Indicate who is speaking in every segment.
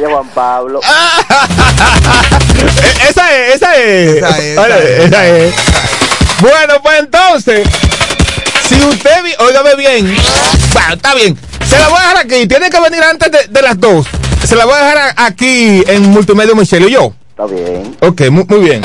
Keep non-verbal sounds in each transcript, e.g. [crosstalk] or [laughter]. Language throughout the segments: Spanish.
Speaker 1: calle Juan Pablo. [laughs]
Speaker 2: esa es, esa es.
Speaker 3: Esa es,
Speaker 2: Oye,
Speaker 3: esa es.
Speaker 2: esa es. Bueno, pues entonces, si usted, óigame bien, bueno, está bien, se la voy a dejar aquí, tiene que venir antes de, de las dos. Se la voy a dejar a- aquí en Multimedia Michelle y yo.
Speaker 1: Está bien.
Speaker 2: Ok, mu- muy, bien.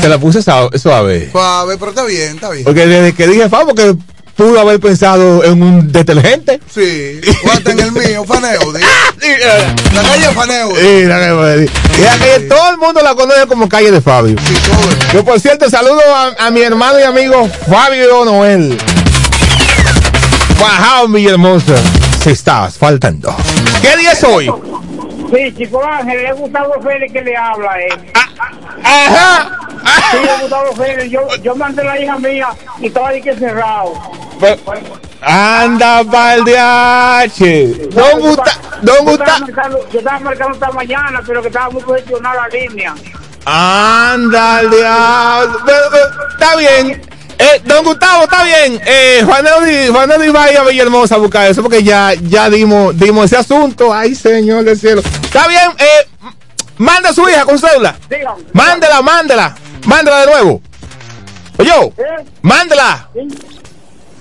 Speaker 2: Se la puse suave.
Speaker 3: Suave, pero está bien, está bien.
Speaker 2: Porque desde que dije Fabo, que pudo haber pensado en un detergente.
Speaker 3: Sí, cuánto en el mío, Faneudi. [laughs]
Speaker 2: Sí, eh,
Speaker 3: La calle Faneudi.
Speaker 2: sí, la y la calle, todo el mundo la conoce como calle de Fabio.
Speaker 3: Sí, todo. el-
Speaker 2: Yo, por cierto, saludo a, a mi hermano y amigo Fabio Noel. Bajado en Villahermosa. Se está asfaltando. ¿Qué día es hoy?
Speaker 4: Sí, chico Ángel, es Gustavo Félix que le habla, eh.
Speaker 2: Ajá.
Speaker 4: Sí, es Gustavo Félix. Yo, yo mandé la hija mía y estaba ahí que cerrado.
Speaker 2: Anda, pa'l DH. Don Gusta, Don
Speaker 4: Yo estaba
Speaker 2: Gusta.
Speaker 4: marcando- Yo estaba marcando esta mañana, pero que estaba muy congestionada la línea.
Speaker 2: Anda, al diablo. Está bien. Eh, don Gustavo, está bien. Eh, Juan Juan va a ir a Villahermosa a buscar eso porque ya, ya dimos, dimos ese asunto. Ay, señor del cielo. Está bien. Eh, manda a su hija con cédula.
Speaker 4: Dígame.
Speaker 2: Mándela, mándela. Mándela de nuevo. Oye,
Speaker 4: ¿Eh?
Speaker 2: mándela.
Speaker 4: ¿Que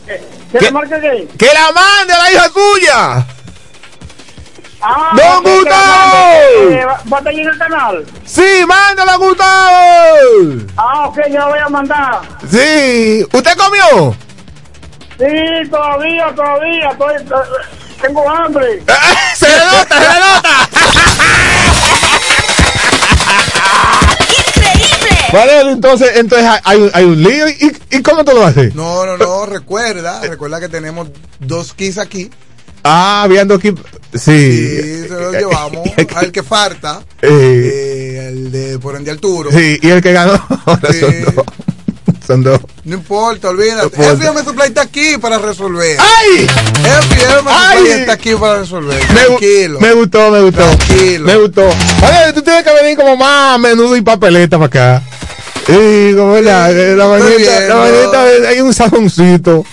Speaker 2: ¿Qué?
Speaker 4: le marque qué?
Speaker 2: Que la mande a la hija suya.
Speaker 4: Ah,
Speaker 2: ¡Don
Speaker 4: que-
Speaker 2: Gustavo!
Speaker 4: eh, ¿Va a en el canal?
Speaker 2: Sí, mándala, Gustavo.
Speaker 4: Ah, ok, yo la voy a mandar.
Speaker 2: Sí. ¿Usted comió?
Speaker 4: Sí, todavía, todavía. Estoy, eh, tengo hambre. [laughs]
Speaker 2: se le nota, se le nota. Vale, entonces, entonces hay, hay un lío. ¿Y, y cómo tú lo haces?
Speaker 3: No, no, no, recuerda, recuerda que tenemos dos kits aquí.
Speaker 2: Ah, viendo aquí.
Speaker 3: Y
Speaker 2: Sí. [laughs]
Speaker 3: se los llevamos [laughs] al que falta,
Speaker 2: Eh,
Speaker 3: eh, el de por ende Arturo.
Speaker 2: sí, y el que ganó. [laughs] Ahora
Speaker 3: Sí.
Speaker 2: son dos. Son dos.
Speaker 3: No importa, olvídate.
Speaker 2: No importa.
Speaker 3: FM Supply está aquí para resolver.
Speaker 2: ¡Ay!
Speaker 3: FM
Speaker 2: Ay.
Speaker 3: Supply está aquí para resolver. Tranquilo.
Speaker 2: me gustó, me gustó.
Speaker 3: Tranquilo.
Speaker 2: Me gustó. Oye, tú tienes que venir como más a menudo y papeleta para acá. Sí, como la, la la
Speaker 3: ¿no?
Speaker 2: mañana hay un sajoncito.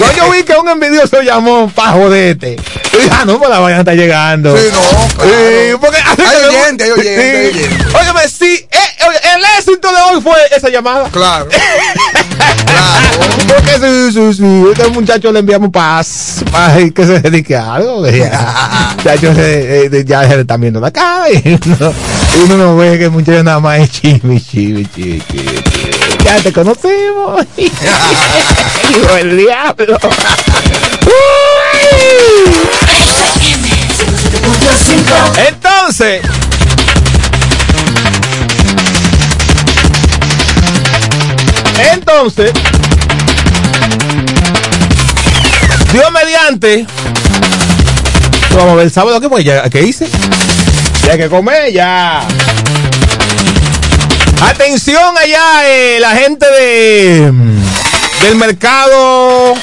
Speaker 2: No, yo vi que un envidioso llamó pa' jodete. Y dije, ah, no, pues la vaina está llegando.
Speaker 3: Sí, no, claro.
Speaker 2: Sí, porque
Speaker 3: Hay oyente, hay oyente, hay oyente.
Speaker 2: Óyeme, sí, eh, oye, el éxito de hoy fue esa llamada.
Speaker 3: Claro. [laughs] claro.
Speaker 2: Porque sí, sí, sí, este muchacho le enviamos paz, y que se dedique a algo. [laughs] Ya, muchacho se- eh, ya se le está viendo la cara y uno, uno no ve que el muchacho nada más es chimi, chimi, chimi. Ya te conocimos. [laughs] Hijo del diablo. Entonces, entonces, Dios mediante, vamos a ver el sábado ya, ¿qué hice? Ya que comer, ya. Atención allá, eh, la gente de del mercado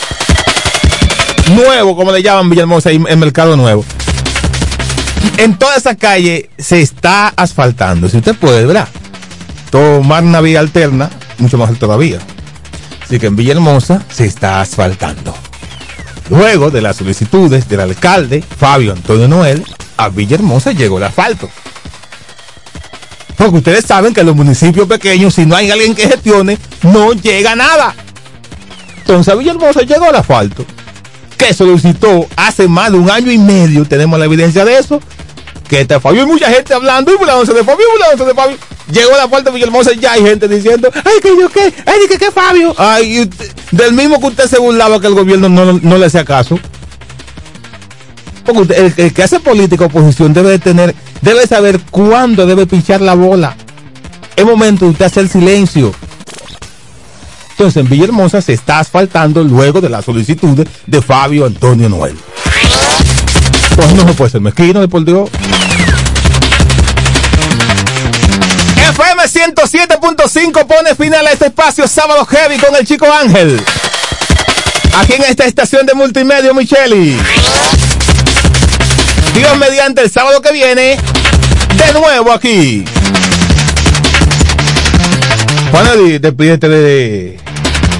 Speaker 2: nuevo, como le llaman Villahermosa, el mercado nuevo. En toda esa calle se está asfaltando. Si usted puede, ¿verdad? Tomar una vía alterna, mucho mejor todavía. Así que en Villahermosa se está asfaltando. Luego de las solicitudes del alcalde Fabio Antonio Noel, a Villahermosa llegó el asfalto. Porque ustedes saben que los municipios pequeños, si no hay alguien que gestione, no llega nada. Entonces a Villahermosa llegó el asfalto. Que solicitó hace más de un año y medio, tenemos la evidencia de eso. Que está Fabio, hay mucha gente hablando y burlándose de Fabio, burlándose de Fabio. Llegó la puerta de Villahermosa y ya hay gente diciendo, ay, que yo qué, ay, que qué Fabio. Ay, del mismo que usted se burlaba que el gobierno no, no le hacía caso. Porque el que hace política oposición debe de tener, debe saber cuándo debe pinchar la bola. Es momento de usted hacer silencio. Entonces en Villahermosa se está asfaltando luego de las solicitudes de Fabio Antonio Noel. Pues no se puede ser mezquino, de por Dios. FM 107.5 pone final a este espacio sábado heavy con el chico Ángel. Aquí en esta estación de multimedia, Micheli. Dios mediante el sábado que viene, de nuevo aquí. Di- despídete de,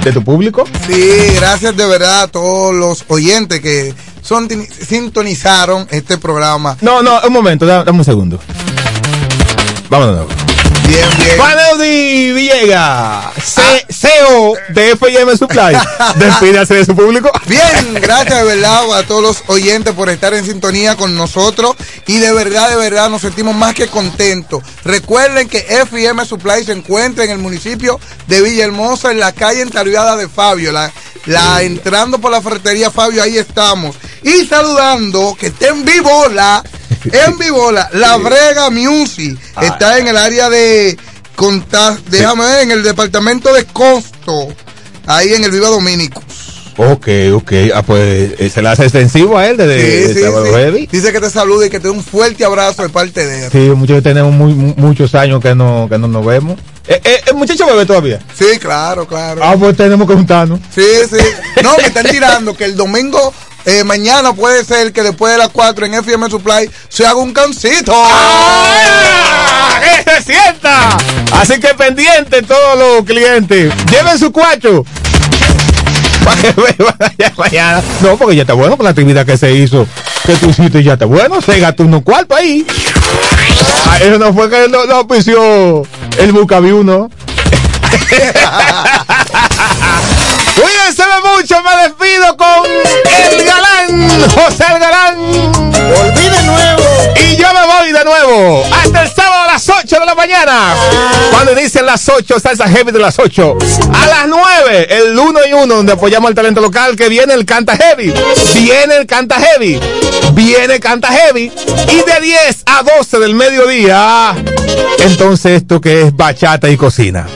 Speaker 2: de tu público.
Speaker 3: Sí, gracias de verdad a todos los oyentes que son- sintonizaron este programa.
Speaker 2: No, no, un momento, da- dame un segundo. Vámonos.
Speaker 3: Bien, bien.
Speaker 2: Juan Eudi Villegas, CEO de FM Supply. [laughs] Despídase de su público.
Speaker 3: Bien, gracias de verdad a todos los oyentes por estar en sintonía con nosotros y de verdad, de verdad nos sentimos más que contentos. Recuerden que FM Supply se encuentra en el municipio de Villahermosa, en la calle entaruada de Fabio, la, la entrando por la ferretería Fabio, ahí estamos. Y saludando que está en vivo la, [laughs] en vivo la, Brega Music, está en el área de conta- déjame ver, en el departamento de costo, ahí en el Viva Domínico.
Speaker 2: Ok, ok. Ah, pues eh, se le hace extensivo a él desde
Speaker 3: Sí, sí, sí. Dice que te saluda y que te da un fuerte abrazo de parte de él.
Speaker 2: Sí, muchos tenemos muy, mu- muchos años que no, que no nos vemos. Eh, eh, ¿El muchacho bebe todavía?
Speaker 3: Sí, claro, claro.
Speaker 2: Ah, pues tenemos que juntarnos.
Speaker 3: Sí, sí. No, me están tirando que el domingo, eh, mañana puede ser que después de las 4 en FM Supply se haga un cancito.
Speaker 2: ¡Ah! ¡Que se sienta! Así que pendiente todos los clientes. Lleven su cuacho. Para que beban allá mañana. No, porque ya está bueno con la actividad que se hizo. Que tú hiciste ya está bueno. Se gastó unos cuartos ahí. Ah, eso no fue que lo, lo auspició el Bucaviu, ¿no? [laughs] [laughs] Cuídense mucho, me despido con el galán, José el galán.
Speaker 1: Volví de nuevo.
Speaker 2: Y yo me voy de nuevo hasta el sábado a las 8 de la mañana. Cuando inician las 8, salsa heavy de las 8. A las 9, el 1 y 1, donde apoyamos al talento local, que viene el canta heavy. Viene el canta heavy. Viene el canta heavy. Y de 10 a 12 del mediodía, entonces esto que es bachata y cocina.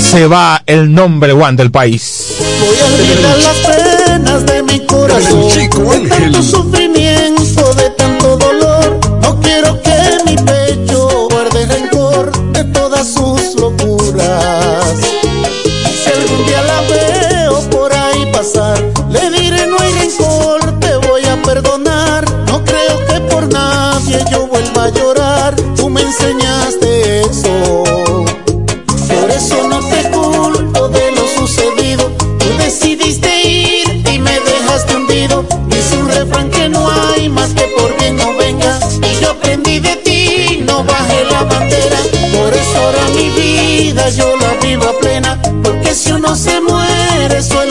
Speaker 2: Se va el nombre one del país.
Speaker 1: Voy a olvidar las penas de mi corazón.
Speaker 5: El chico
Speaker 1: de
Speaker 5: Ángel.
Speaker 1: tanto sufrimiento, de tanto dolor. No quiero que mi pecho guarde rencor de todas sus locuras. Si algún día la veo por ahí pasar, le diré no hay rencor, te voy a perdonar. No creo que por nadie yo vuelva a llorar. Tú me enseñaste si uno se muere, eso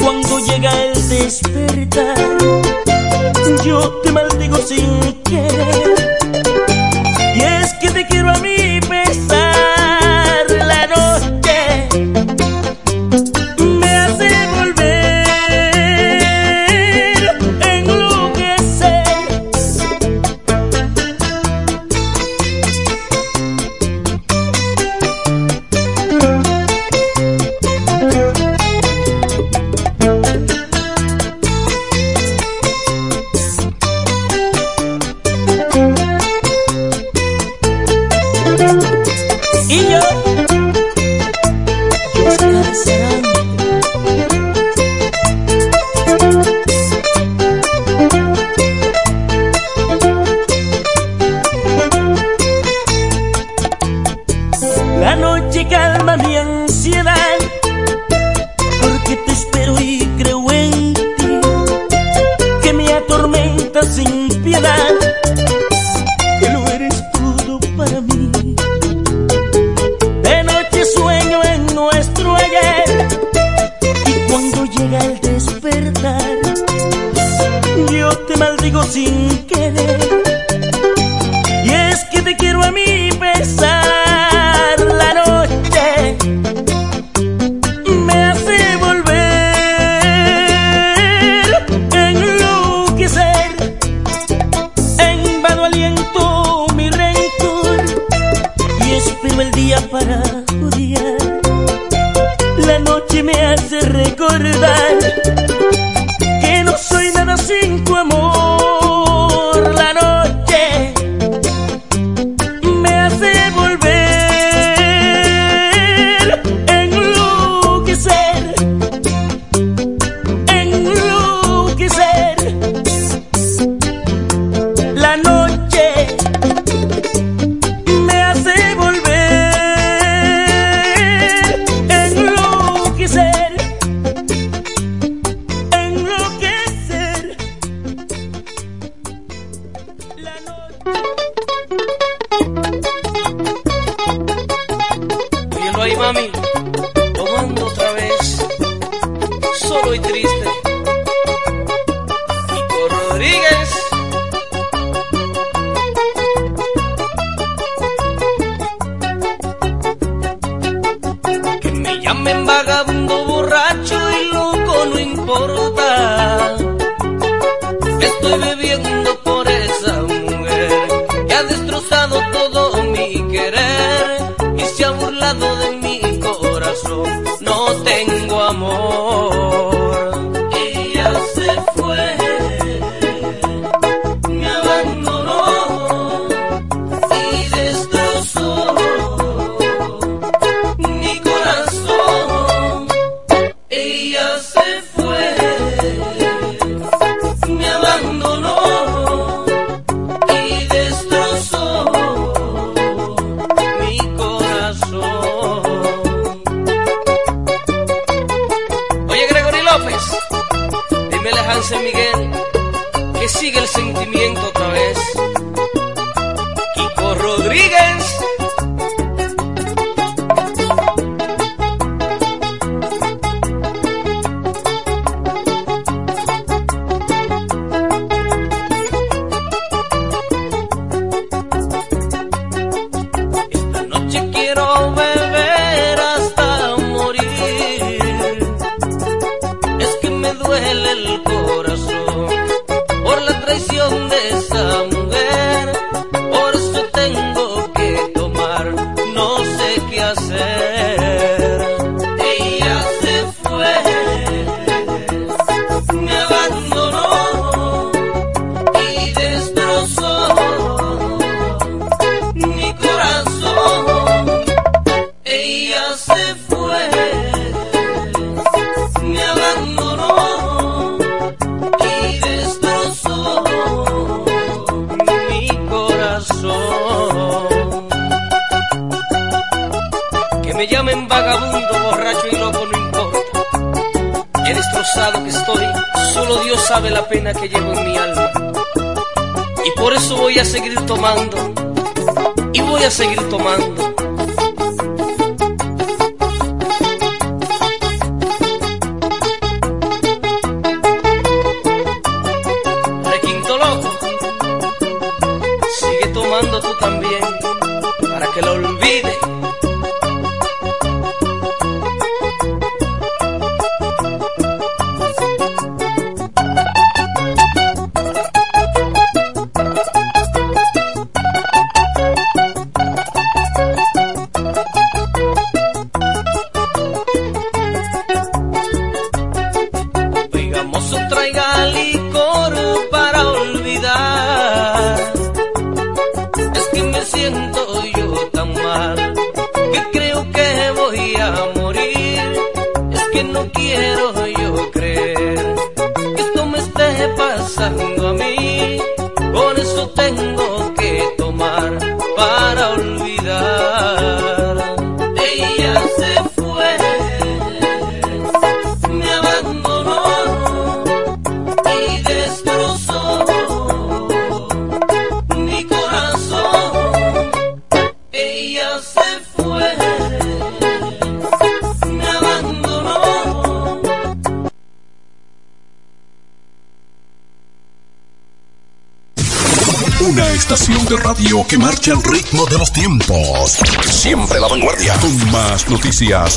Speaker 1: Cuando
Speaker 6: llega el despertar, yo te maldigo sin querer. Y es que te quiero a mí.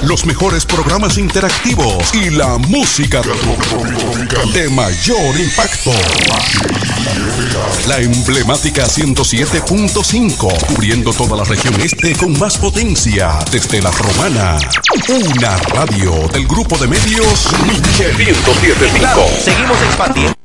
Speaker 7: los mejores programas interactivos y la música de mayor impacto. La emblemática 107.5, cubriendo toda la región este con más potencia desde la romana. Una radio del grupo de medios 107.5.
Speaker 8: Seguimos expandiendo.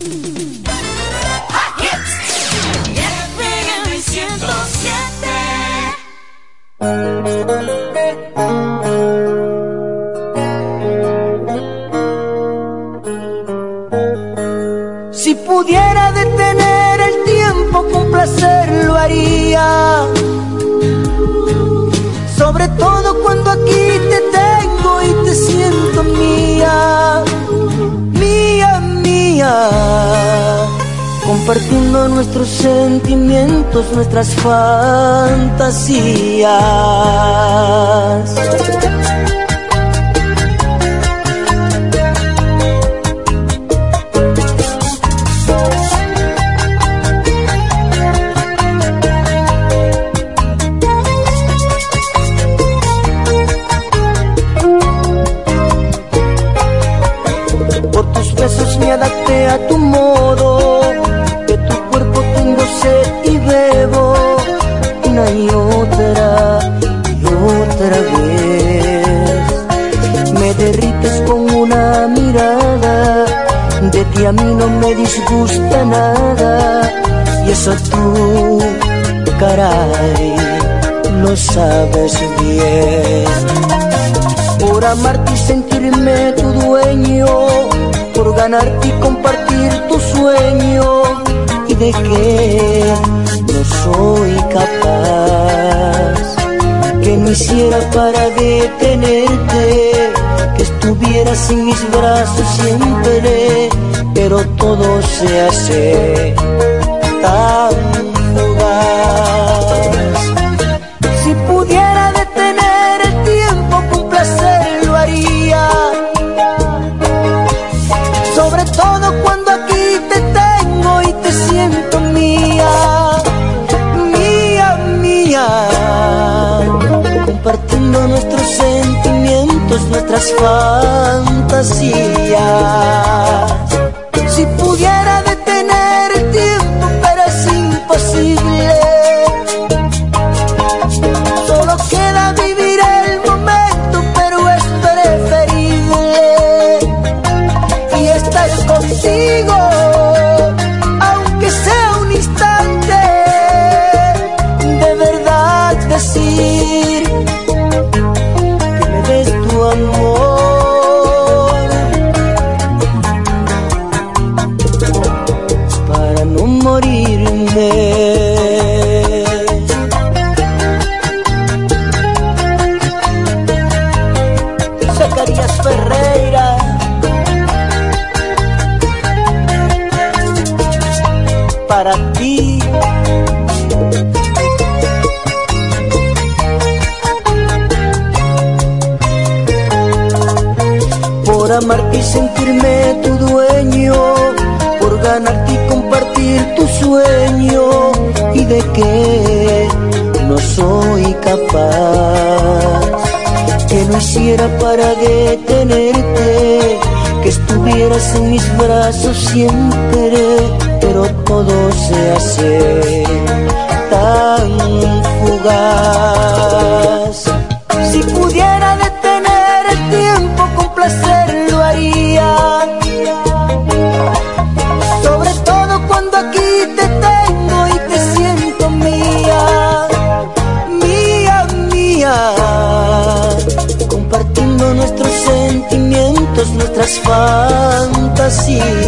Speaker 9: Mm-hmm. nuestras fantasías. Por amarte y sentirme tu dueño, por ganarte y compartir tu sueño, y de que no soy capaz. Que no hiciera para detenerte, que estuvieras en mis brazos siempre, pero todo se hace tan
Speaker 10: outras fantasias. sentirme tu dueño, por ganarte y compartir tu sueño y de que no soy capaz. Que no hiciera para detenerte, que estuvieras en mis brazos siempre, pero todo se hace tan fugaz. otras fantasías.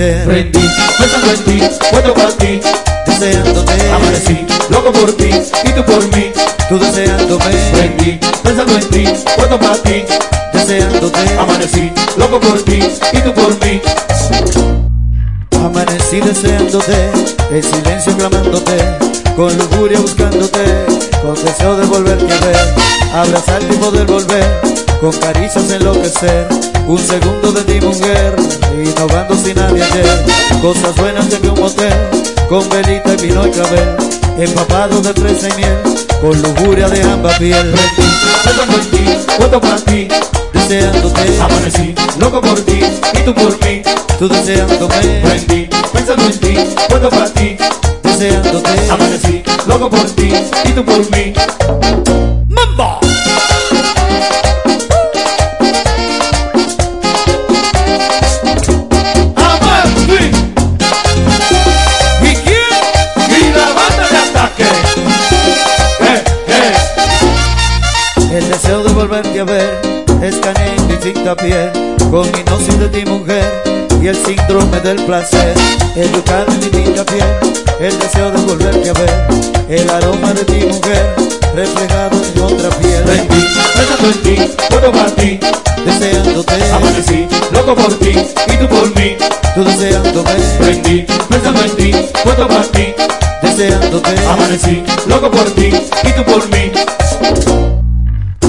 Speaker 11: Prendí,
Speaker 12: pensando en ti, puesto para ti,
Speaker 13: deseándote,
Speaker 12: amanecí, loco por ti y tú por mí.
Speaker 13: tú deseándome,
Speaker 12: Prendí, pensando en ti, puesto para ti,
Speaker 13: deseándote,
Speaker 12: amanecí, loco por ti y tú por mí.
Speaker 13: Amanecí deseándote, en silencio clamándote, con lujuria buscándote, con deseo de volverte a ver, abrazarte y poder volver, con caricias enloquecer, un segundo de ti mujer, innovando sin nadie ayer, cosas buenas de un motel, con velita y vino y clavel, empapado de fresa y miel, con lujuria de ambas piel,
Speaker 12: Pensando en ti, puesto para ti,
Speaker 13: deseándote,
Speaker 12: amanecí, loco por ti y tú por mí.
Speaker 13: tú deseándome,
Speaker 12: Prendí, pensando en ti, puesto para ti,
Speaker 13: deseándote,
Speaker 12: amanecí, loco por ti y tú por mí.
Speaker 11: ¡Mambo!
Speaker 12: Eh, eh.
Speaker 13: Deseo de volverte a ver escanea en mi finta con hipnosis de ti mujer el síndrome del placer. Educado en mi tinta piel el deseo de volverte a ver. El aroma de ti mujer reflejado en otra piel.
Speaker 12: Prendí, pensando en ti, puesto para ti,
Speaker 13: deseándote
Speaker 12: amanecí, loco por ti y tú por mí.
Speaker 13: tú deseándome.
Speaker 12: Prendí, pensando en ti, puesto para ti,
Speaker 13: deseándote.
Speaker 12: Amanecí, loco por ti y tú por mí.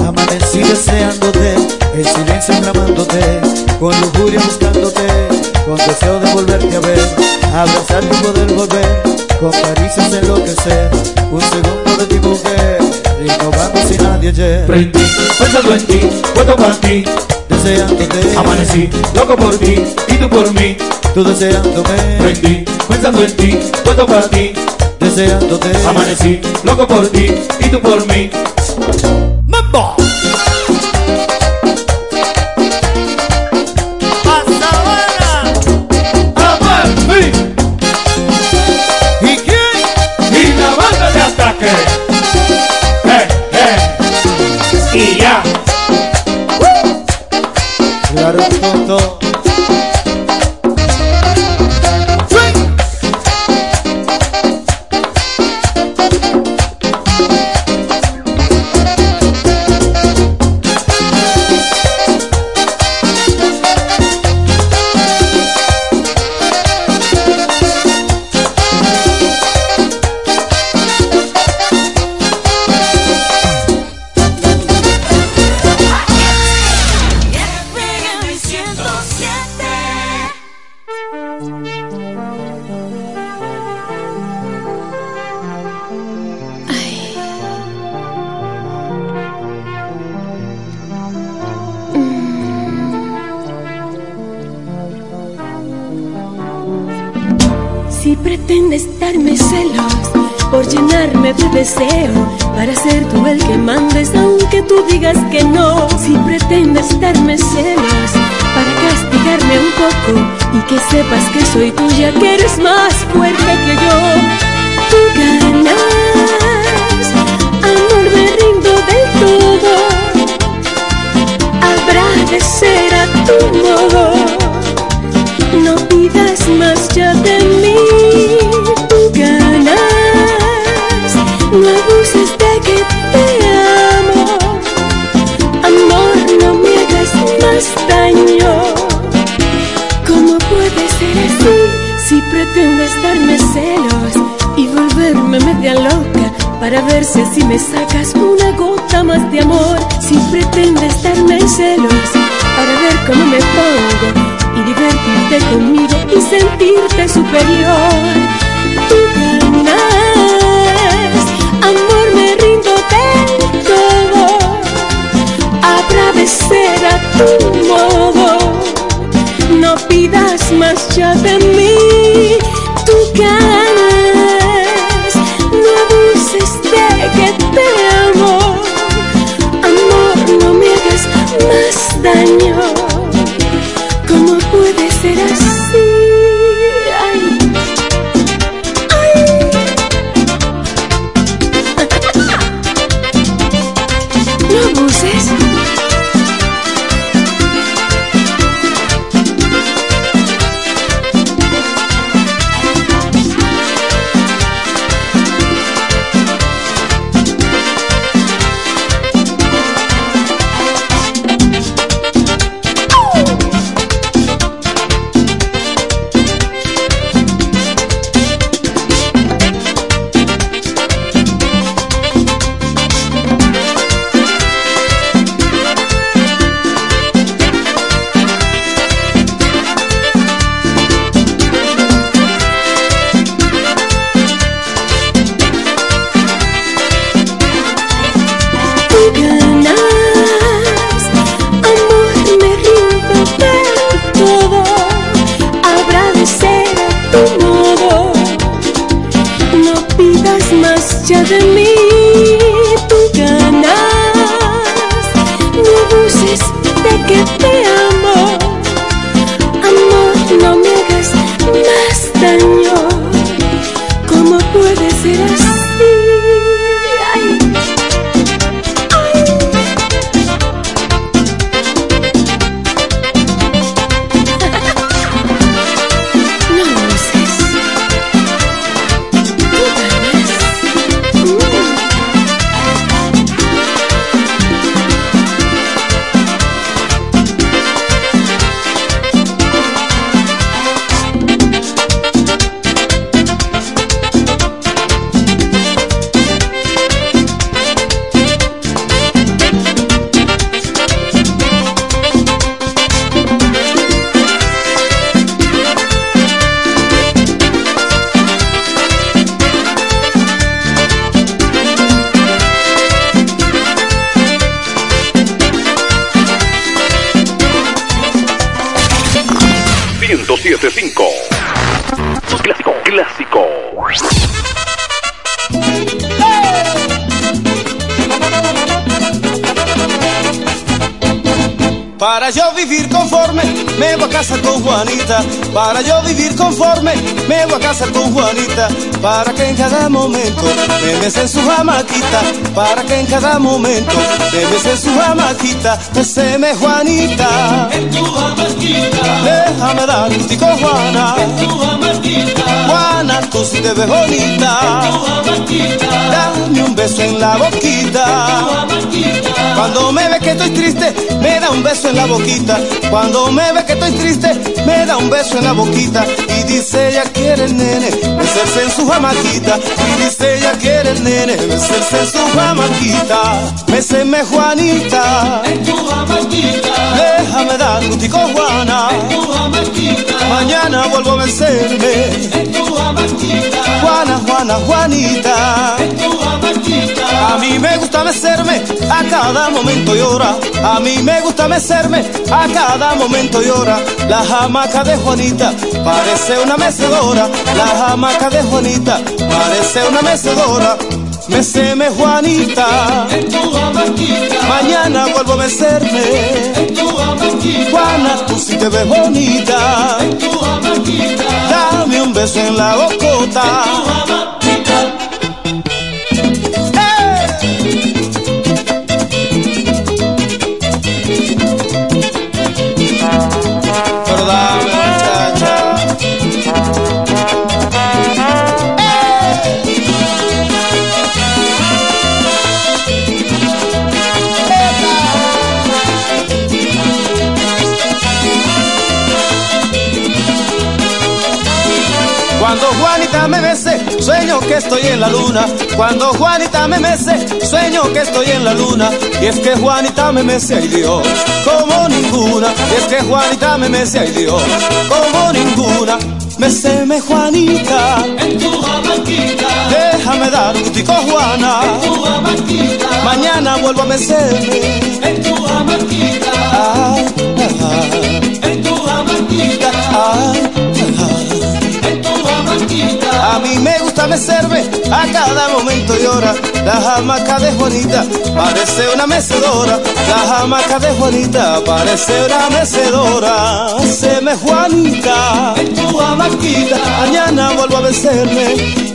Speaker 13: Amanecí deseándote, en silencio clamándote, con lujuria abrazarte y poder volver, con caricias enloquecer, un segundo de ti mujer, innovando sin nadie ayer,
Speaker 12: Prendí, pensando en ti, puesto para ti,
Speaker 13: deseándote,
Speaker 12: amanecí, loco por ti y tú por mí.
Speaker 13: tú deseándome,
Speaker 12: Prendí, pensando en ti, puesto para ti,
Speaker 13: deseándote,
Speaker 12: amanecí, loco por ti y tú por mí.
Speaker 11: ¡Mambo!
Speaker 14: Para que
Speaker 15: en cada momento me besen su jamaquita. Para que en cada momento me besen su jamaquita. Beseme Juanita.
Speaker 16: En tu jamaquita.
Speaker 15: Déjame dar gustico Juana.
Speaker 16: En tu jamaquita.
Speaker 15: Juana, tú sí te ves bonita.
Speaker 16: En tu jamaquita.
Speaker 15: Dame un beso en la boquita.
Speaker 16: En tu.
Speaker 15: Cuando me ve que estoy triste, me da un beso en la boquita. Cuando me ve que estoy triste, me da un beso en la boquita. Y dice ella quiere el nene, besarse en su jamaquita. Y dice ella quiere el nene, en su jamaquita. Béseme Juanita,
Speaker 16: En tu jamaquita.
Speaker 15: déjame dar gustico Juana.
Speaker 16: En tu jamaquita.
Speaker 15: Mañana vuelvo a vencerme.
Speaker 16: En tu jamaquita.
Speaker 15: Juana, Juana, Juanita.
Speaker 16: En tu jamaquita.
Speaker 15: A mí me gusta mecerme a cada momento y hora. A mí me gusta mecerme a cada momento y hora. La jamaca de Juanita parece una mecedora. La jamaca de Juanita parece una mecedora. Meceme Juanita.
Speaker 16: En tu jamaquita.
Speaker 15: Mañana vuelvo a mecerme.
Speaker 16: En tu jamaquita.
Speaker 15: Juana, tú sí te ves bonita.
Speaker 16: En tu jamaquita.
Speaker 15: Dame un beso en la bocota.
Speaker 16: En tu
Speaker 15: que estoy en la luna. Cuando Juanita me mece, sueño que estoy en la luna. Y es que Juanita me mece, ay Dios, como ninguna. Y es que Juanita me mece, ay Dios, como ninguna. Meseme Juanita,
Speaker 17: En tu jamaiquita,
Speaker 15: déjame dar un tico Juana.
Speaker 17: en tu jamaiquita,
Speaker 15: Mañana vuelvo a mecerme.
Speaker 17: en tu
Speaker 15: Ay, ay,
Speaker 17: en tu jamaiquita,
Speaker 15: ay,
Speaker 17: en tu.
Speaker 15: A mí me gusta mecerme a cada momento y hora. La jamaca de Juanita parece una mecedora. La jamaca de Juanita parece una mecedora. Se me Juanita,
Speaker 17: En tu jamaiquita,
Speaker 15: mañana vuelvo a vencerme.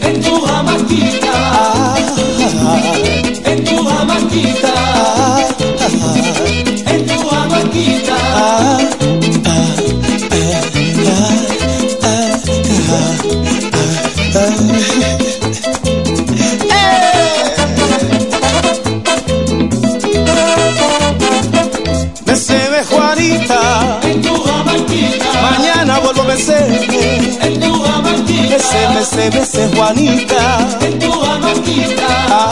Speaker 15: Mece, mece Juanita.
Speaker 17: en tu jamaiquita,
Speaker 15: Ah,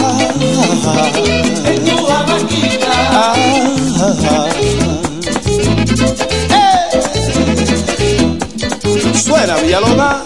Speaker 17: en tu jamaiquita.
Speaker 15: ah, ah. ¡Eh! Suena Villalona.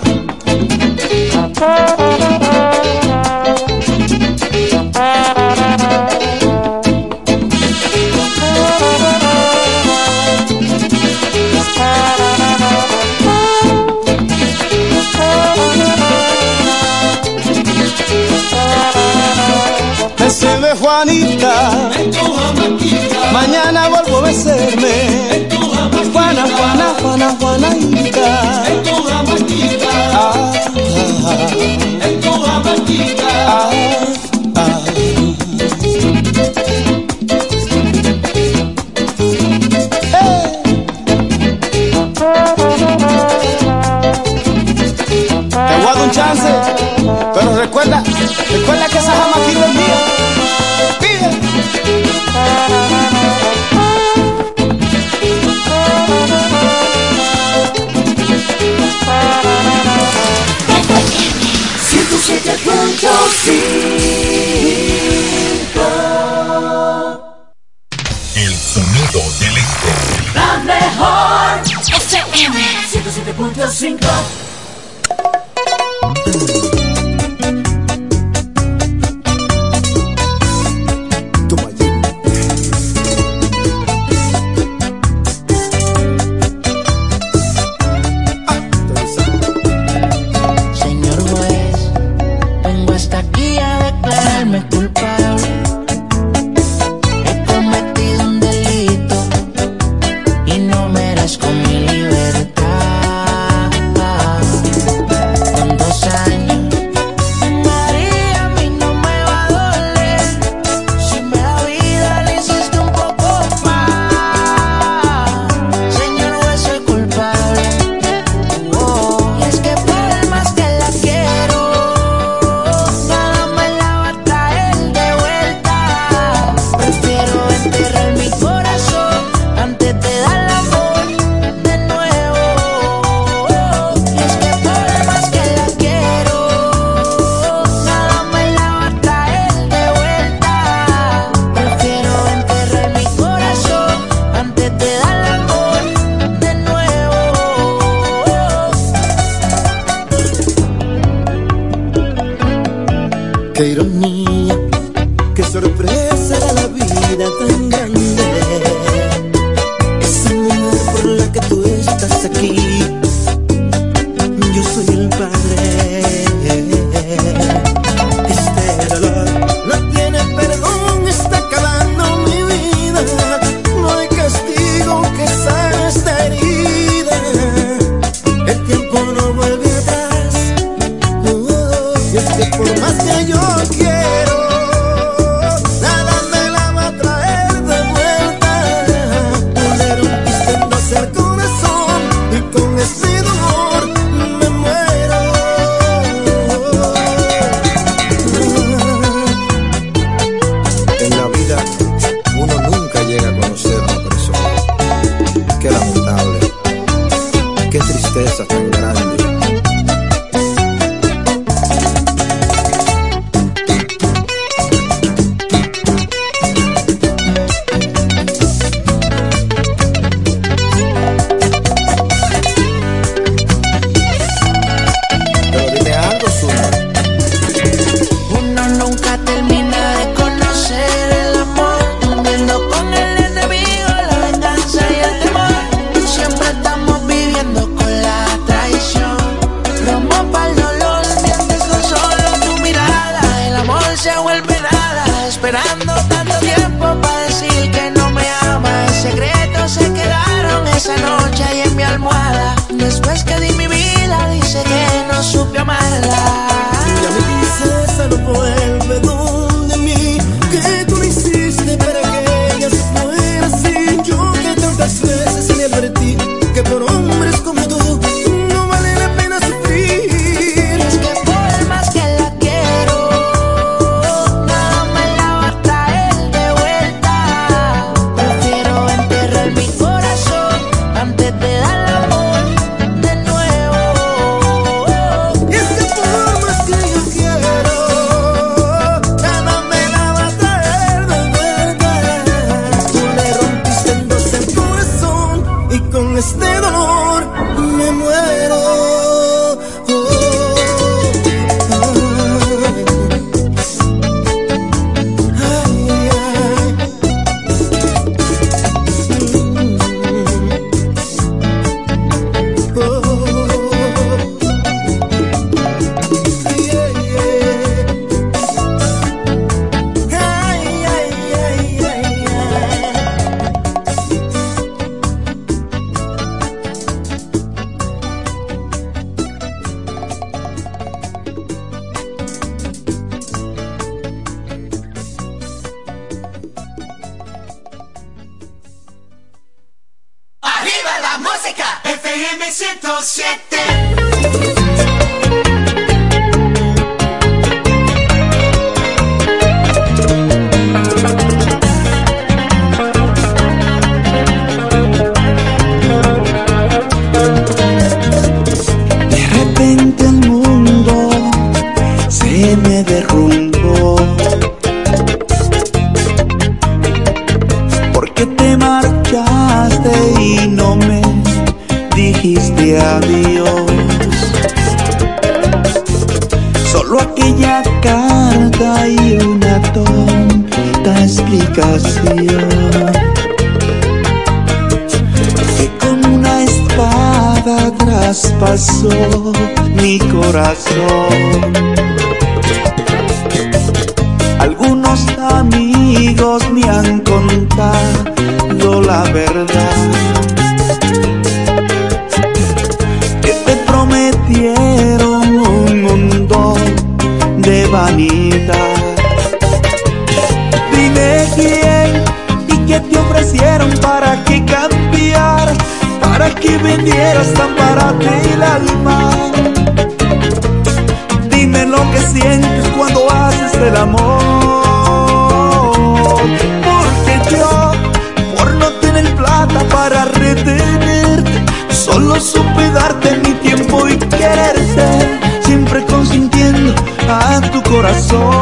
Speaker 18: Corazón.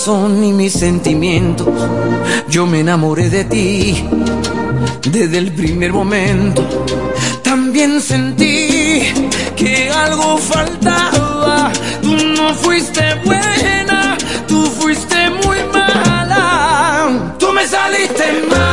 Speaker 18: corazón
Speaker 1: y
Speaker 19: mis sentimientos. Yo me enamoré de ti desde el primer momento. También sentí que algo faltaba. Tú no fuiste buena, tú fuiste muy mala. Tú me saliste
Speaker 5: mal.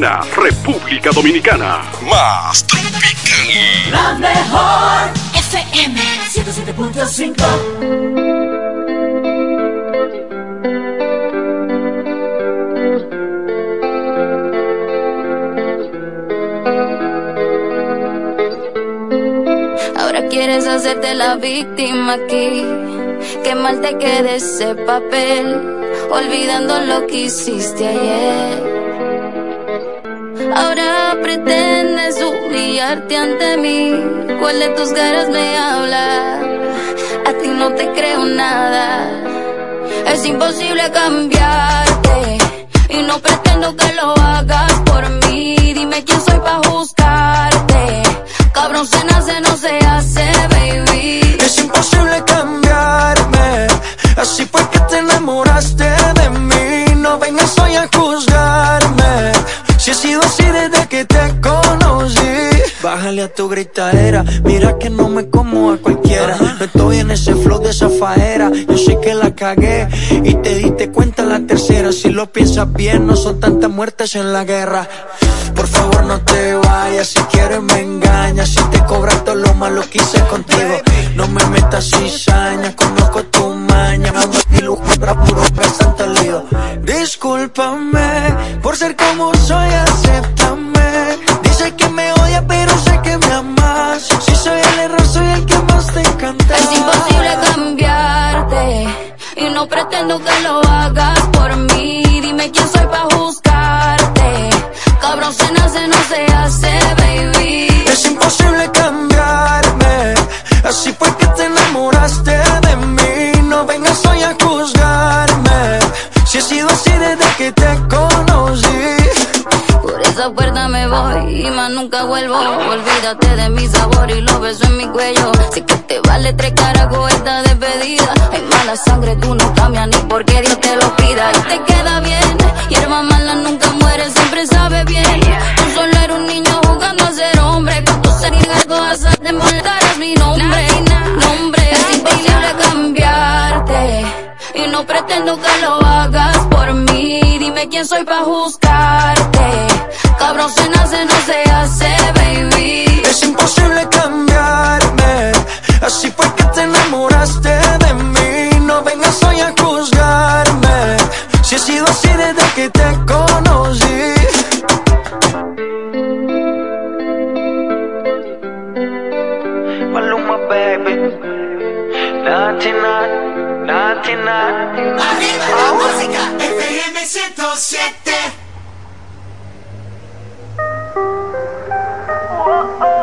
Speaker 5: República Dominicana. Más tropical.
Speaker 17: La mejor FM 107.5
Speaker 20: Ahora quieres hacerte la víctima aquí. Qué mal te quede ese papel, olvidando lo que hiciste ayer. Pretendes humillarte ante mí. ¿Cuál de tus caras me habla? A ti no te creo nada. Es imposible cambiarte y no pretendo que lo hagas por mí. Dime quién soy para juzgarte. Cabrón se nace, no se
Speaker 19: Bájale a tu gritadera. Mira que no me como a cualquiera. No estoy en ese flow de esa faera. Yo sé que la cagué y te diste cuenta la tercera. Si lo piensas bien, no son tantas muertes en la guerra. Por favor, no te vayas. Si quieres, me engañas. Si te cobras todo lo malo que hice contigo. No me metas cizaña. Conozco tu maña. Y lujo puro pesante lío. Discúlpame por ser como soy, acéptame.
Speaker 20: Pretendo que lo y más nunca vuelvo. Olvídate de mi sabor y los besos en mi cuello. Sé que te vale tres carajos esta despedida. Hay mala sangre, tú no cambias ni porque Dios te lo pida. Y te queda bien. Hierba mala nunca muere, siempre sabe bien. Tú solo eres un niño jugando a ser hombre. Con tu serie todas de molestar es mi nombre. Nombre, es imposible cambiarte. Y no pretendo que lo hagas por mí. Dime quién soy para juzgarte. Cabrón se nace, no se hace, baby.
Speaker 19: Es imposible cambiarme. Así fue que te enamoraste de mí. No vengas hoy a juzgarme. Si he sido así desde que te conocí. Maluma, baby. Naughty, naughty, naughty, naughty.
Speaker 21: Arriba la música, FM 107.
Speaker 22: Hola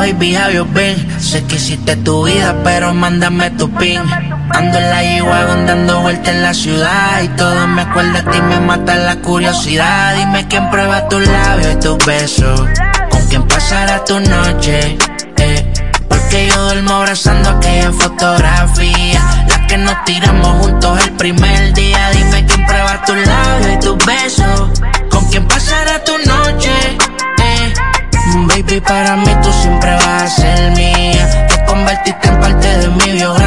Speaker 22: baby, you been? Sé que hiciste tu vida, pero mándame tu pin. Ando en la G-Wagon dando vueltas en la ciudad Y todo me acuerda de ti, me mata la curiosidad Dime quién prueba tus labios y tus besos Con quién pasará tu noche eh. Porque yo duermo abrazando aquella fotografía que nos tiramos juntos el primer día Dime quién prueba tus labios y tus besos Con quién pasará tu noche eh. Baby, para mí tú siempre vas a ser mía. Te convertiste en parte de mi biografía.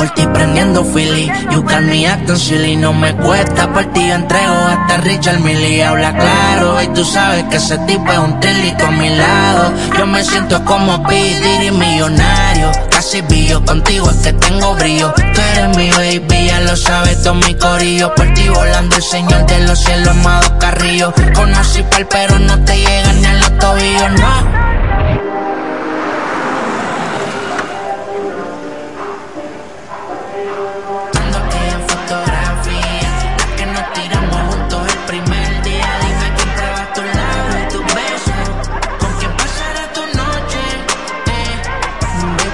Speaker 22: Por ti prendiendo Philly, you got me acting silly No me cuesta, por ti yo entrego hasta Richard Millie Habla claro, y tú sabes que ese tipo es un tilito a mi lado. Yo me siento como P. Diddy millonario. Casi billo, contigo es que tengo brillo. Tú eres mi baby, ya lo sabes, todo mi corillo. Por ti volando el señor de los cielos, amado Carrillo. Conocí pal, pero no te llegan ni a los tobillos, no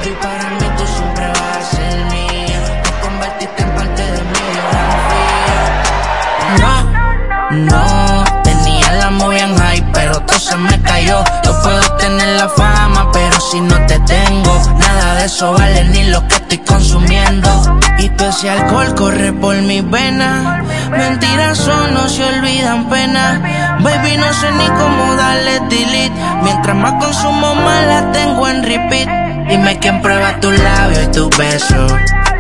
Speaker 22: Baby, para mí tú siempre vas a ser. Te convertiste en parte de mi biografía. No, no, tenía la muy en high, pero todo se me cayó. Yo puedo tener la fama, pero si no te tengo, nada de eso vale ni lo que estoy consumiendo. Y todo ese alcohol corre por mis venas. Mentiras son, no se olvidan pena. Baby, no sé ni cómo darle delete. Mientras más consumo, más la tengo en repeat. Dime quién prueba tu labio y tu beso.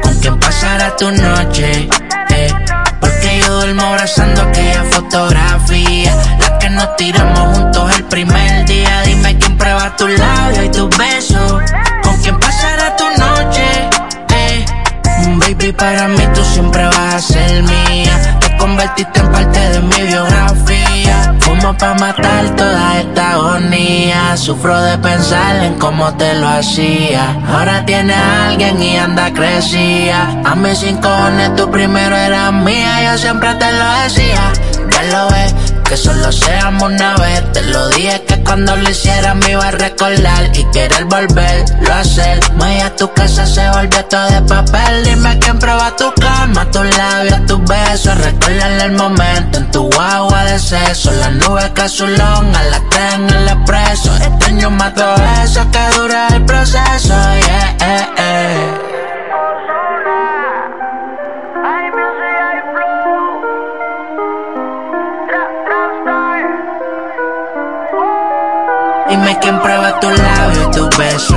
Speaker 22: Con quién pasará tu noche. eh. Porque yo duermo abrazando aquella fotografía. La que nos tiramos juntos el primer día. Dime quién prueba tu labio y tu beso. Con quién pasará tu noche. eh. Baby, para mí tú siempre vas a ser mía. Te convertiste en parte de mi biografía. Fumo pa' matar toda esta agonía. Sufro de pensar en cómo te lo hacía. Ahora tiene a alguien y anda crecía. A mis cinco cojones tú primero eras mía. Yo siempre te lo decía. Ya lo ves, que solo seamos una vez. Te lo dije que cuando lo hiciera me iba a recordar y querer volverlo a hacer. Maya, tu casa se volvió todo de papel. Dime quién prueba tu cama, tus labios, tus besos. Recuérdale el momento en tu guagua de sexo. Las nubes que azulón a las tres en el expreso. Este año todo eso que dura el proceso. Yeah, eh, eh. Dime quién prueba tu labio y tu beso.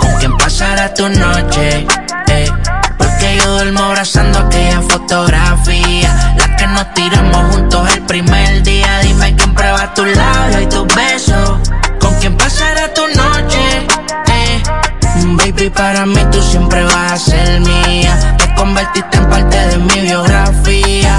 Speaker 22: Con quién pasará tu noche. eh. Porque yo duermo abrazando aquella fotografía. La que nos tiramos juntos el primer día. Dime quién prueba tu labio y tu beso. Con quién pasará tu noche. eh. Baby, para mí tú siempre vas a ser mía. Te convertiste en parte de mi biografía.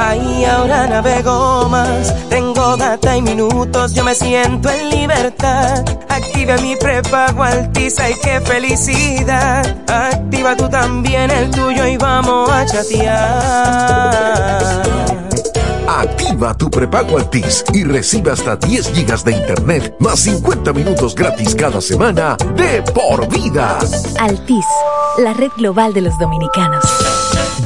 Speaker 23: Ay, ahora navego más. Tengo data y minutos, yo me siento en libertad. Activa mi prepago Altis, ay, qué felicidad. Activa tú también el tuyo y vamos a chatear.
Speaker 24: Activa tu prepago Altis y recibe hasta 10 gigas de internet más 50 minutos gratis cada semana de por vida.
Speaker 25: Altis, la red global de los dominicanos.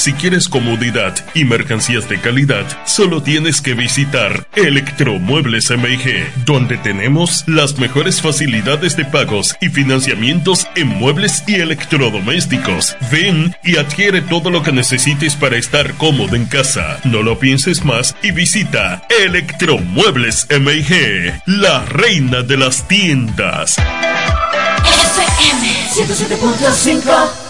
Speaker 26: Si quieres comodidad y mercancías de calidad, solo tienes que visitar Electromuebles MIG, donde tenemos las mejores facilidades de pagos y financiamientos en muebles y electrodomésticos. Ven y adquiere todo lo que necesites para estar cómodo en casa. No lo pienses más y visita Electromuebles MIG, la reina de las tiendas.
Speaker 27: FM 107.5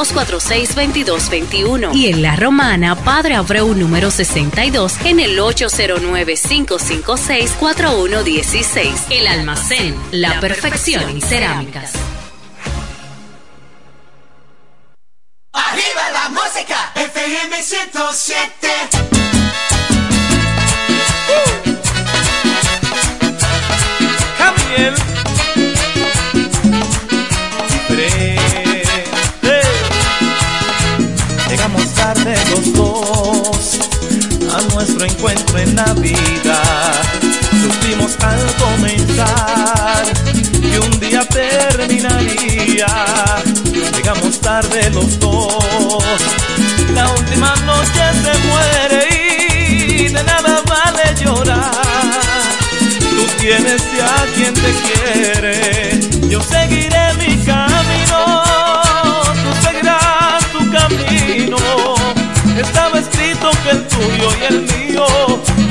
Speaker 28: 246-2221. Y en La Romana, Padre Abreu número 62 en el 809-556-4116. El almacén, la, perfección en cerámicas.
Speaker 21: Arriba la música, FM 107.
Speaker 8: Javier. Diferente. Nuestro encuentro en la vida. Supimos al comenzar que un día terminaría. Llegamos tarde los dos. La última noche se muere y de nada vale llorar. Tú tienes ya quien te quiere. Yo seguiré el tuyo y el mío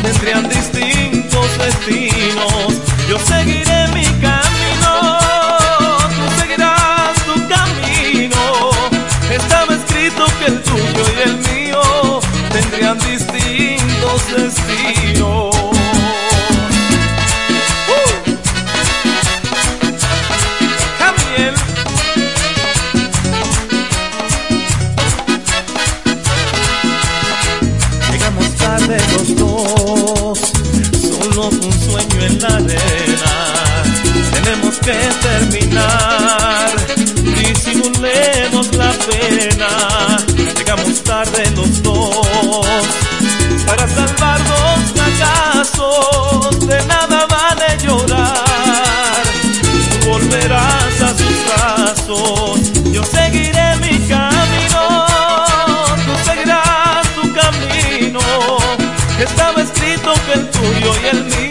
Speaker 8: tendrían distintos destinos. Yo seguiré mi camino. Tú seguirás tu camino. Estaba escrito que el tuyo y el mío tendrían distintos destinos.
Speaker 15: que terminar. Disimulemos la pena, llegamos tarde los dos. Para salvarnos acaso, de nada vale llorar. Tú volverás a sus brazos, yo seguiré mi camino. Tú seguirás tu camino, estaba escrito que el tuyo y el mío.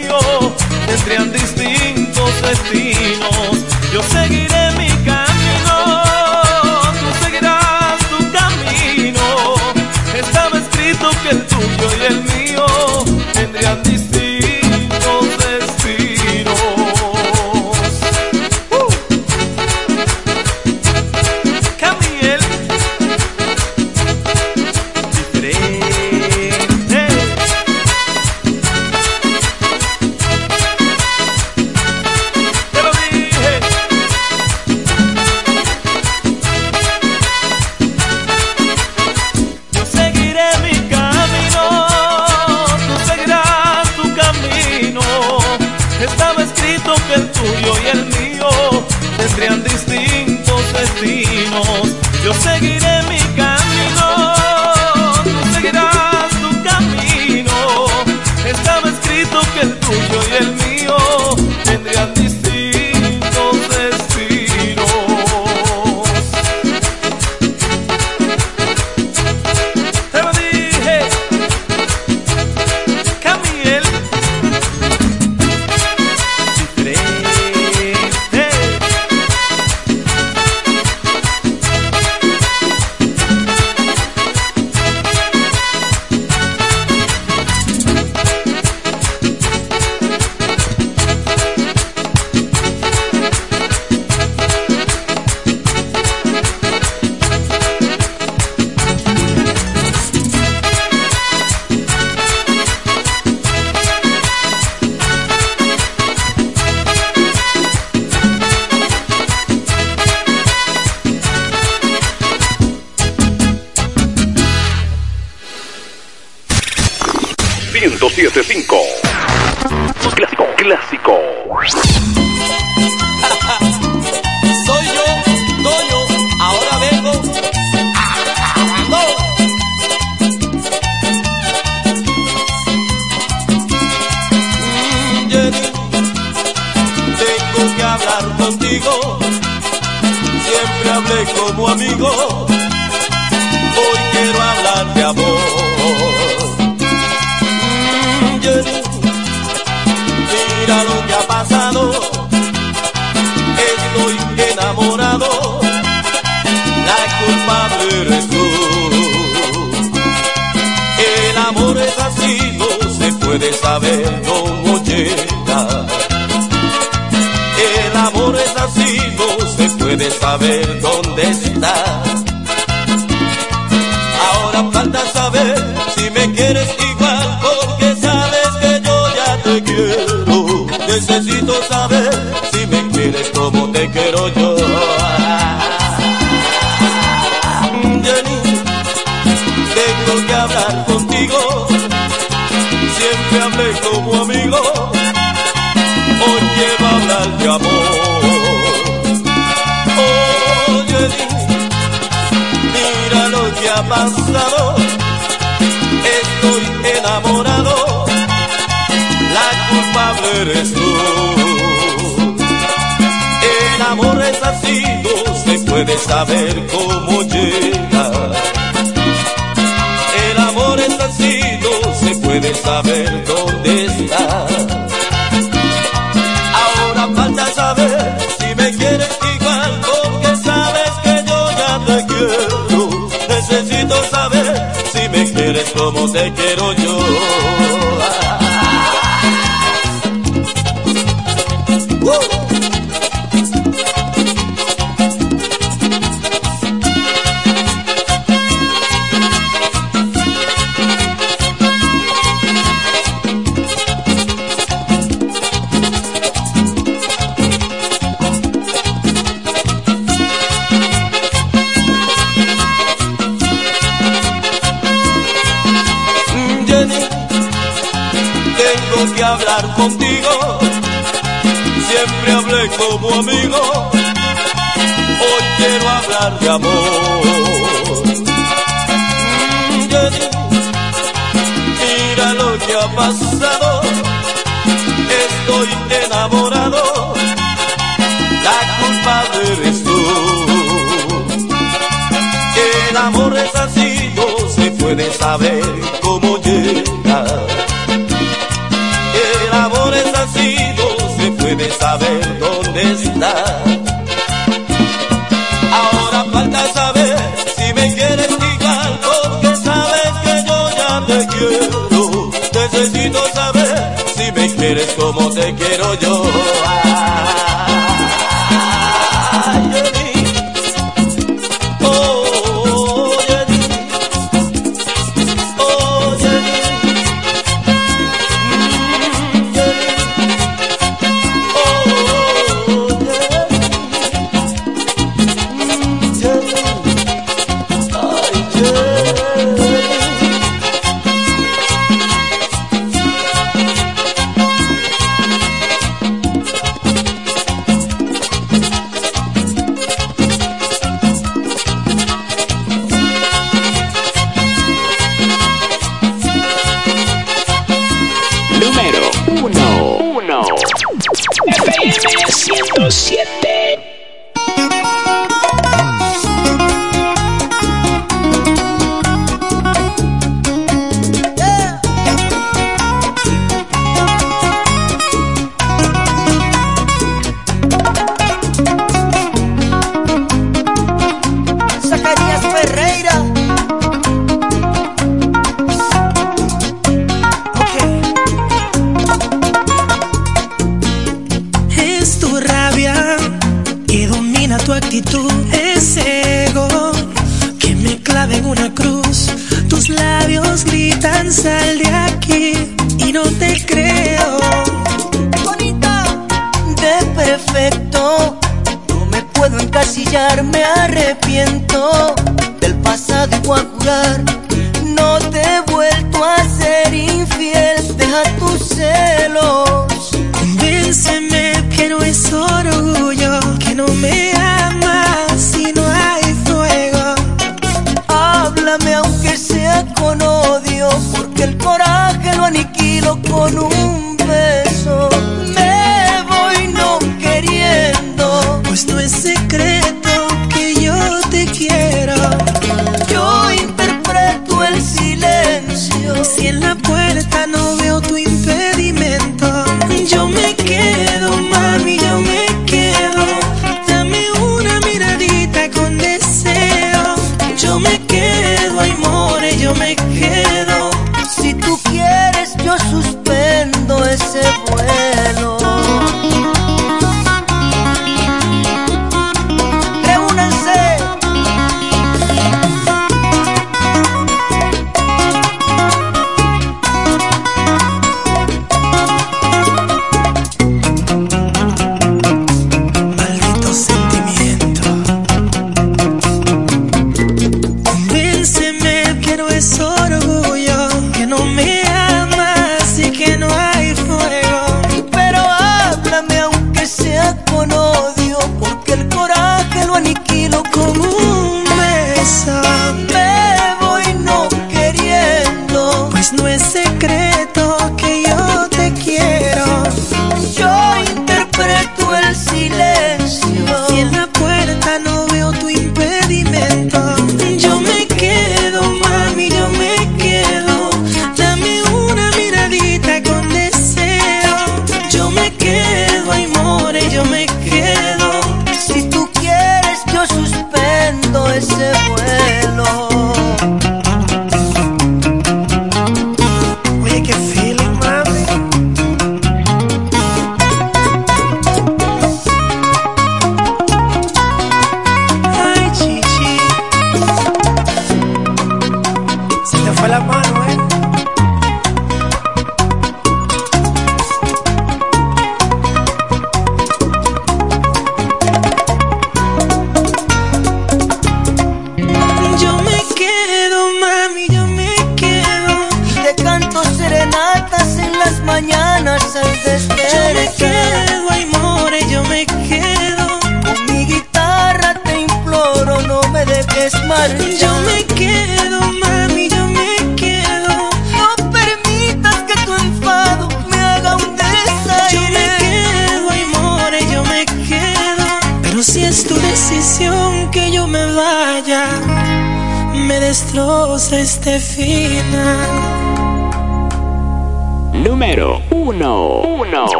Speaker 29: Puede saber cómo llega. El amor es así, no se puede saber dónde está. Ahora falta saber si me quieres igual, porque sabes que yo ya te quiero. Necesito saber si me quieres como te quiero yo. de amor. Mira lo que ha pasado, estoy enamorado, la culpa eres tú. El amor es así, no se puede saber cómo llega. El amor es así, no se puede saber dónde está.
Speaker 30: eres como te quiero yo.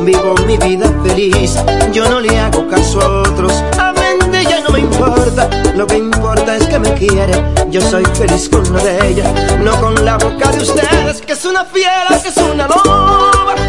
Speaker 1: vivo mi vida feliz. Yo no le hago caso a otros, a mente ya no me importa. Lo que importa es que me quiere. Yo soy feliz con una de ellas, no con la boca de ustedes, que es una fiera, que es una loba.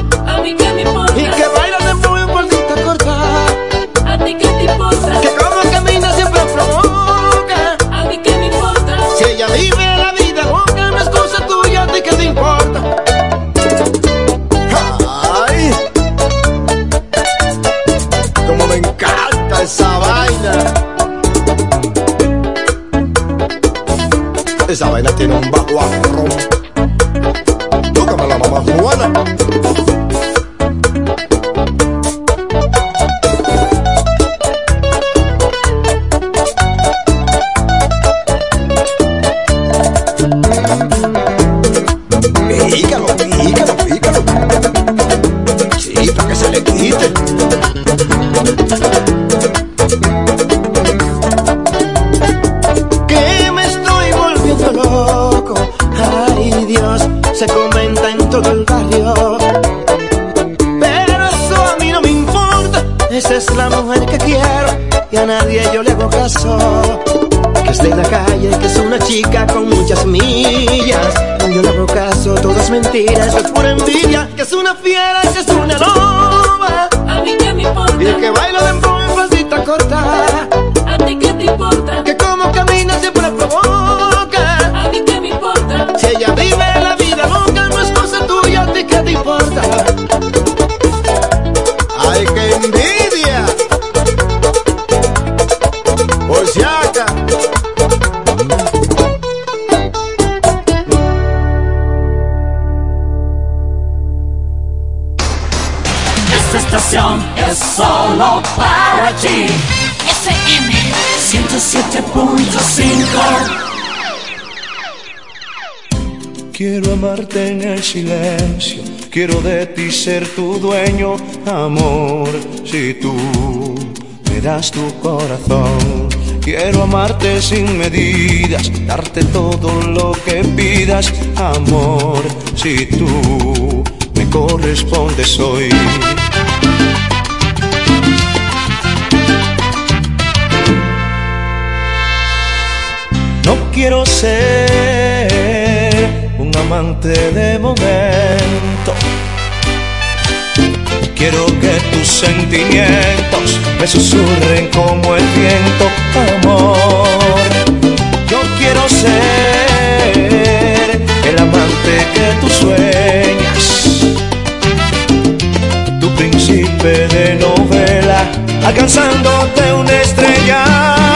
Speaker 1: esa vaina tiene un bajo afro. Tócame la mamá cubana. Eso es pura envidia que en
Speaker 13: el silencio. Quiero de ti ser tu dueño, amor, si tú me das tu corazón. Quiero amarte sin medidas, darte todo lo que pidas, amor, si tú me correspondes hoy. No quiero ser amante de momento. Quiero que tus sentimientos me susurren como el viento, amor. Yo quiero ser el amante que tú sueñas, tu príncipe de novela, alcanzándote una estrella.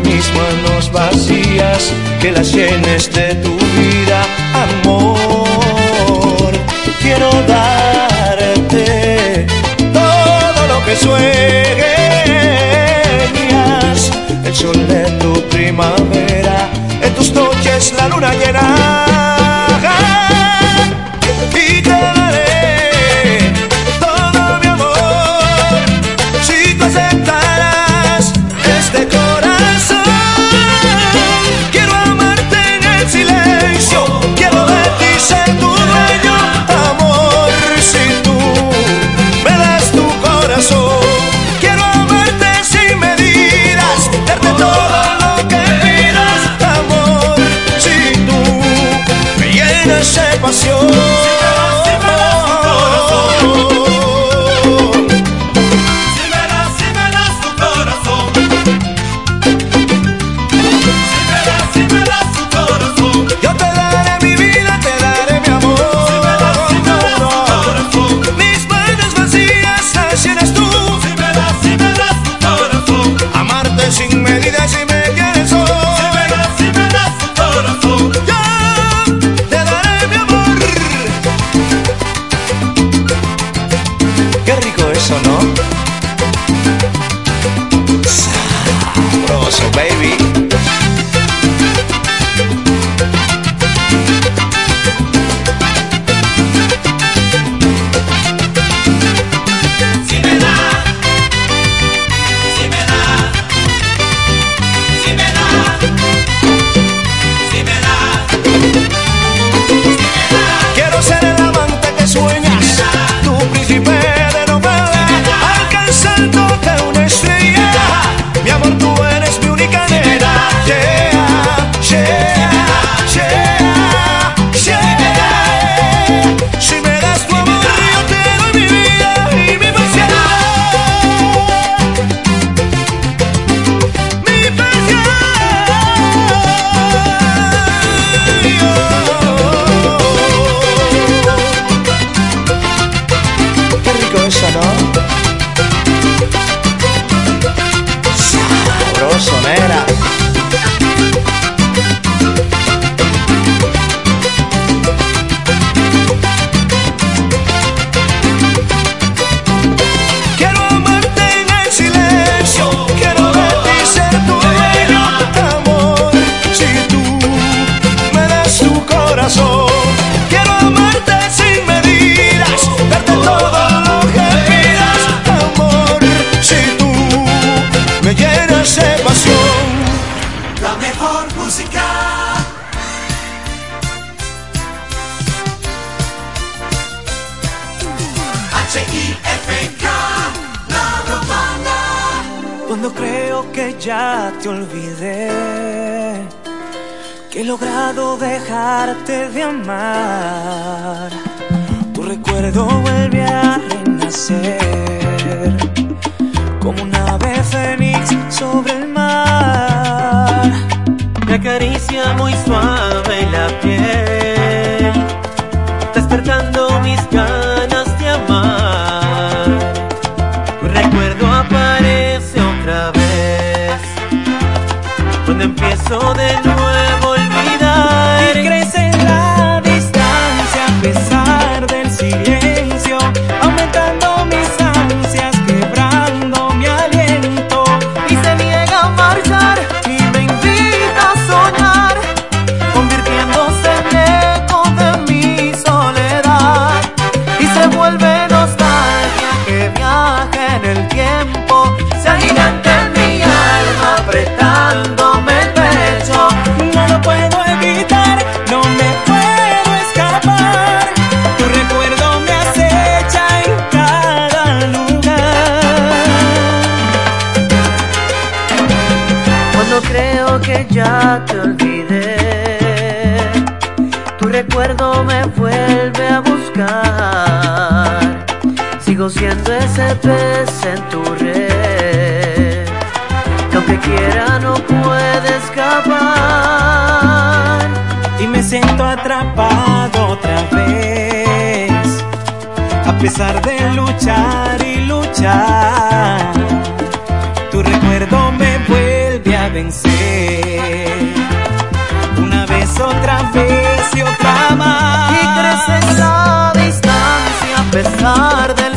Speaker 13: mis manos vacías, que las llenes de tu vida, amor. Quiero darte todo lo que sueñas, el sol de tu primavera, en tus noches la luna llena.
Speaker 31: dejarte de amar. A pesar
Speaker 7: de
Speaker 31: luchar y luchar, tu recuerdo me vuelve
Speaker 32: a vencer. Una vez, otra vez y otra más.
Speaker 31: Y crece distancia a pesar del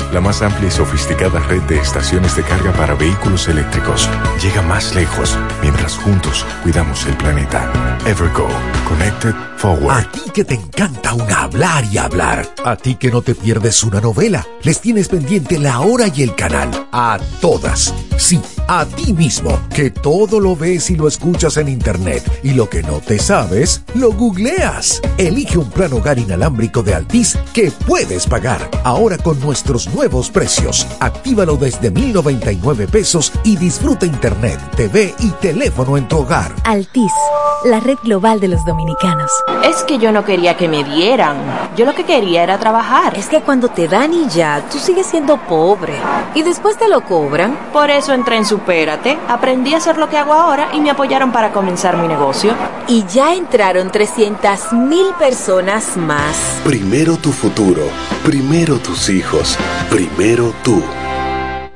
Speaker 33: la más amplia y sofisticada red de estaciones de carga para vehículos eléctricos. Llega más lejos mientras juntos cuidamos el planeta. Evergo, Connected Forward.
Speaker 24: A ti que te encanta un hablar y hablar. A ti que no te pierdes una novela. Les tienes pendiente la hora y el canal. A todas. Sí, a ti mismo, que todo lo ves y lo escuchas en internet. Y lo que no te sabes, lo googleas. Elige un plan hogar inalámbrico de Altis que puedes pagar. Ahora con nuestros nuevos precios. Actívalo desde 1099 pesos y disfruta internet, TV y teléfono en tu hogar.
Speaker 34: Altis, la red global de los dominicanos.
Speaker 35: Es que yo no quería que me dieran. Yo lo que quería era trabajar.
Speaker 34: Es que cuando te dan y ya, tú sigues siendo pobre. Y después te lo cobran.
Speaker 35: Por eso entré en Supérate, aprendí a hacer lo que hago ahora y me apoyaron para comenzar mi negocio.
Speaker 34: Y ya entraron 300 mil personas más.
Speaker 36: Primero tu futuro, primero tus hijos, primero tú.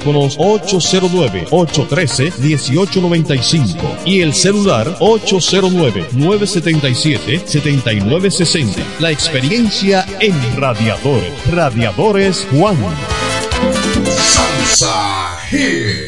Speaker 37: 809-813-1895 y el celular 809-977-7960. La experiencia en radiadores. Radiadores Juan.
Speaker 7: Salsa Hit.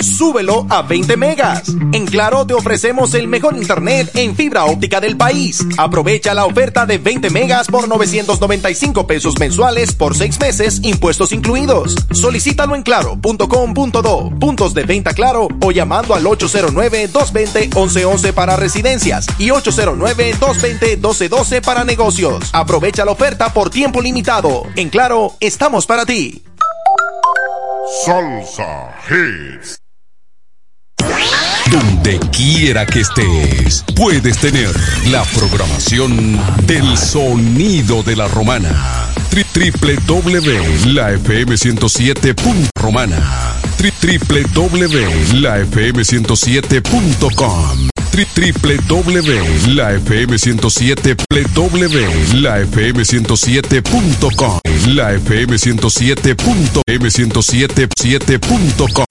Speaker 38: Súbelo a 20 megas. En Claro te ofrecemos el mejor internet en fibra óptica del país. Aprovecha la oferta de 20 megas por 995 pesos mensuales por 6 meses, impuestos incluidos. Solicítalo en claro.com.do, puntos de venta claro o llamando al 809-220-1111 para residencias y 809-220-1212 para negocios. Aprovecha la oferta por tiempo limitado. En Claro, estamos para ti.
Speaker 7: Salsa Hits. Donde quiera que estés, puedes tener la programación del sonido de la romana. Tri- www.lafm107.romana. Tri- www.lafm107.com. Tri- www.lafm107 www.lafm107.com. La FM 107. M107.com.